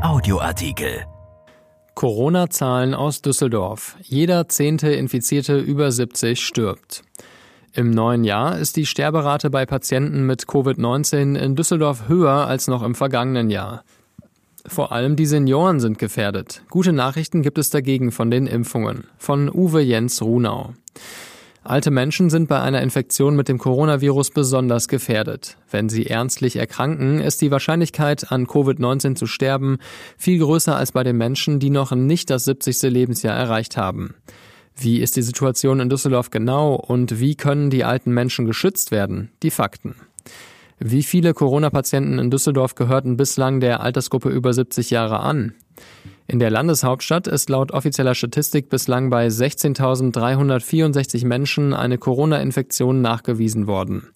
Audioartikel. Corona-Zahlen aus Düsseldorf. Jeder zehnte Infizierte über 70 stirbt. Im neuen Jahr ist die Sterberate bei Patienten mit Covid-19 in Düsseldorf höher als noch im vergangenen Jahr. Vor allem die Senioren sind gefährdet. Gute Nachrichten gibt es dagegen von den Impfungen. Von Uwe Jens Runau. Alte Menschen sind bei einer Infektion mit dem Coronavirus besonders gefährdet. Wenn sie ernstlich erkranken, ist die Wahrscheinlichkeit, an Covid-19 zu sterben, viel größer als bei den Menschen, die noch nicht das 70. Lebensjahr erreicht haben. Wie ist die Situation in Düsseldorf genau und wie können die alten Menschen geschützt werden? Die Fakten. Wie viele Corona-Patienten in Düsseldorf gehörten bislang der Altersgruppe über 70 Jahre an? In der Landeshauptstadt ist laut offizieller Statistik bislang bei 16.364 Menschen eine Corona-Infektion nachgewiesen worden.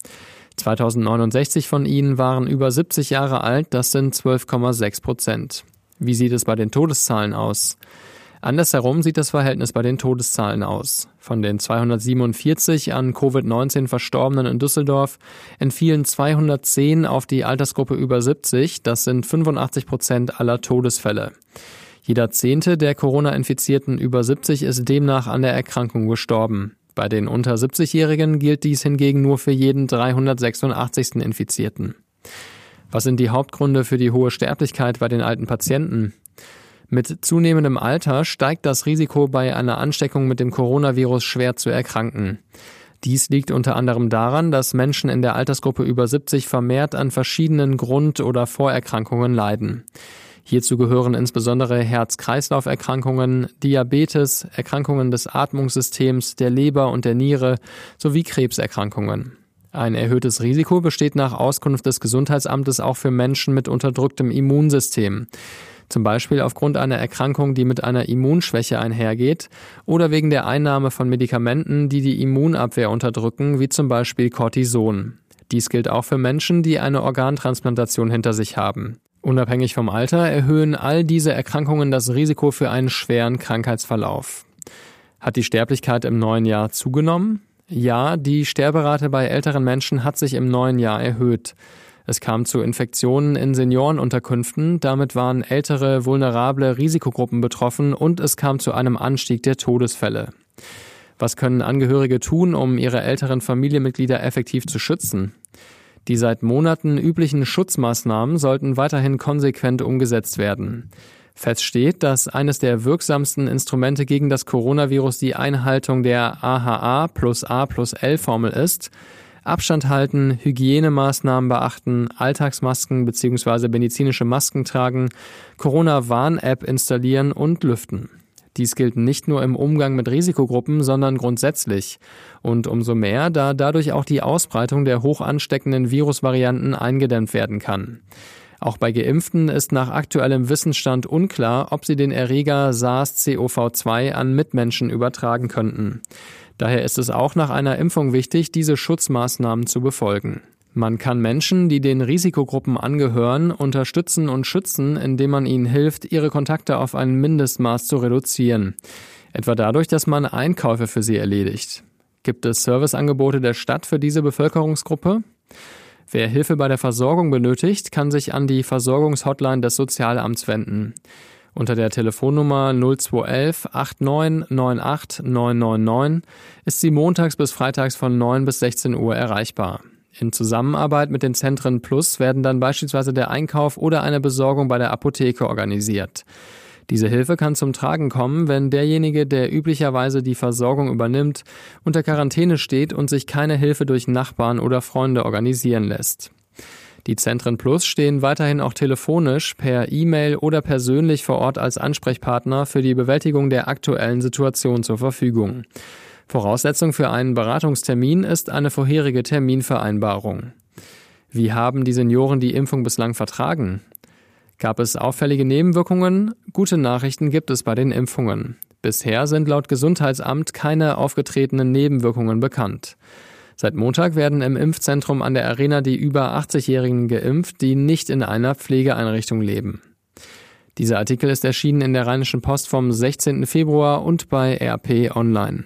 2069 von ihnen waren über 70 Jahre alt, das sind 12,6 Prozent. Wie sieht es bei den Todeszahlen aus? Andersherum sieht das Verhältnis bei den Todeszahlen aus. Von den 247 an Covid-19 Verstorbenen in Düsseldorf entfielen 210 auf die Altersgruppe über 70, das sind 85 Prozent aller Todesfälle. Jeder Zehnte der Corona-Infizierten über 70 ist demnach an der Erkrankung gestorben. Bei den unter 70-Jährigen gilt dies hingegen nur für jeden 386. Infizierten. Was sind die Hauptgründe für die hohe Sterblichkeit bei den alten Patienten? Mit zunehmendem Alter steigt das Risiko, bei einer Ansteckung mit dem Coronavirus schwer zu erkranken. Dies liegt unter anderem daran, dass Menschen in der Altersgruppe über 70 vermehrt an verschiedenen Grund- oder Vorerkrankungen leiden. Hierzu gehören insbesondere Herz-Kreislauf-Erkrankungen, Diabetes, Erkrankungen des Atmungssystems, der Leber und der Niere sowie Krebserkrankungen. Ein erhöhtes Risiko besteht nach Auskunft des Gesundheitsamtes auch für Menschen mit unterdrücktem Immunsystem. Zum Beispiel aufgrund einer Erkrankung, die mit einer Immunschwäche einhergeht oder wegen der Einnahme von Medikamenten, die die Immunabwehr unterdrücken, wie zum Beispiel Cortison. Dies gilt auch für Menschen, die eine Organtransplantation hinter sich haben. Unabhängig vom Alter erhöhen all diese Erkrankungen das Risiko für einen schweren Krankheitsverlauf. Hat die Sterblichkeit im neuen Jahr zugenommen? Ja, die Sterberate bei älteren Menschen hat sich im neuen Jahr erhöht. Es kam zu Infektionen in Seniorenunterkünften, damit waren ältere, vulnerable Risikogruppen betroffen und es kam zu einem Anstieg der Todesfälle. Was können Angehörige tun, um ihre älteren Familienmitglieder effektiv zu schützen? Die seit Monaten üblichen Schutzmaßnahmen sollten weiterhin konsequent umgesetzt werden. Fest steht, dass eines der wirksamsten Instrumente gegen das Coronavirus die Einhaltung der AHA plus A plus L Formel ist. Abstand halten, Hygienemaßnahmen beachten, Alltagsmasken bzw. medizinische Masken tragen, Corona-Warn-App installieren und lüften. Dies gilt nicht nur im Umgang mit Risikogruppen, sondern grundsätzlich. Und umso mehr, da dadurch auch die Ausbreitung der hoch ansteckenden Virusvarianten eingedämmt werden kann. Auch bei Geimpften ist nach aktuellem Wissensstand unklar, ob sie den Erreger SARS-CoV-2 an Mitmenschen übertragen könnten. Daher ist es auch nach einer Impfung wichtig, diese Schutzmaßnahmen zu befolgen. Man kann Menschen, die den Risikogruppen angehören, unterstützen und schützen, indem man ihnen hilft, ihre Kontakte auf ein Mindestmaß zu reduzieren. Etwa dadurch, dass man Einkäufe für sie erledigt. Gibt es Serviceangebote der Stadt für diese Bevölkerungsgruppe? Wer Hilfe bei der Versorgung benötigt, kann sich an die Versorgungshotline des Sozialamts wenden. Unter der Telefonnummer 0211 8998 999 ist sie montags bis freitags von 9 bis 16 Uhr erreichbar. In Zusammenarbeit mit den Zentren Plus werden dann beispielsweise der Einkauf oder eine Besorgung bei der Apotheke organisiert. Diese Hilfe kann zum Tragen kommen, wenn derjenige, der üblicherweise die Versorgung übernimmt, unter Quarantäne steht und sich keine Hilfe durch Nachbarn oder Freunde organisieren lässt. Die Zentren Plus stehen weiterhin auch telefonisch, per E-Mail oder persönlich vor Ort als Ansprechpartner für die Bewältigung der aktuellen Situation zur Verfügung. Voraussetzung für einen Beratungstermin ist eine vorherige Terminvereinbarung. Wie haben die Senioren die Impfung bislang vertragen? Gab es auffällige Nebenwirkungen? Gute Nachrichten gibt es bei den Impfungen. Bisher sind laut Gesundheitsamt keine aufgetretenen Nebenwirkungen bekannt. Seit Montag werden im Impfzentrum an der Arena die über 80-Jährigen geimpft, die nicht in einer Pflegeeinrichtung leben. Dieser Artikel ist erschienen in der Rheinischen Post vom 16. Februar und bei RP Online.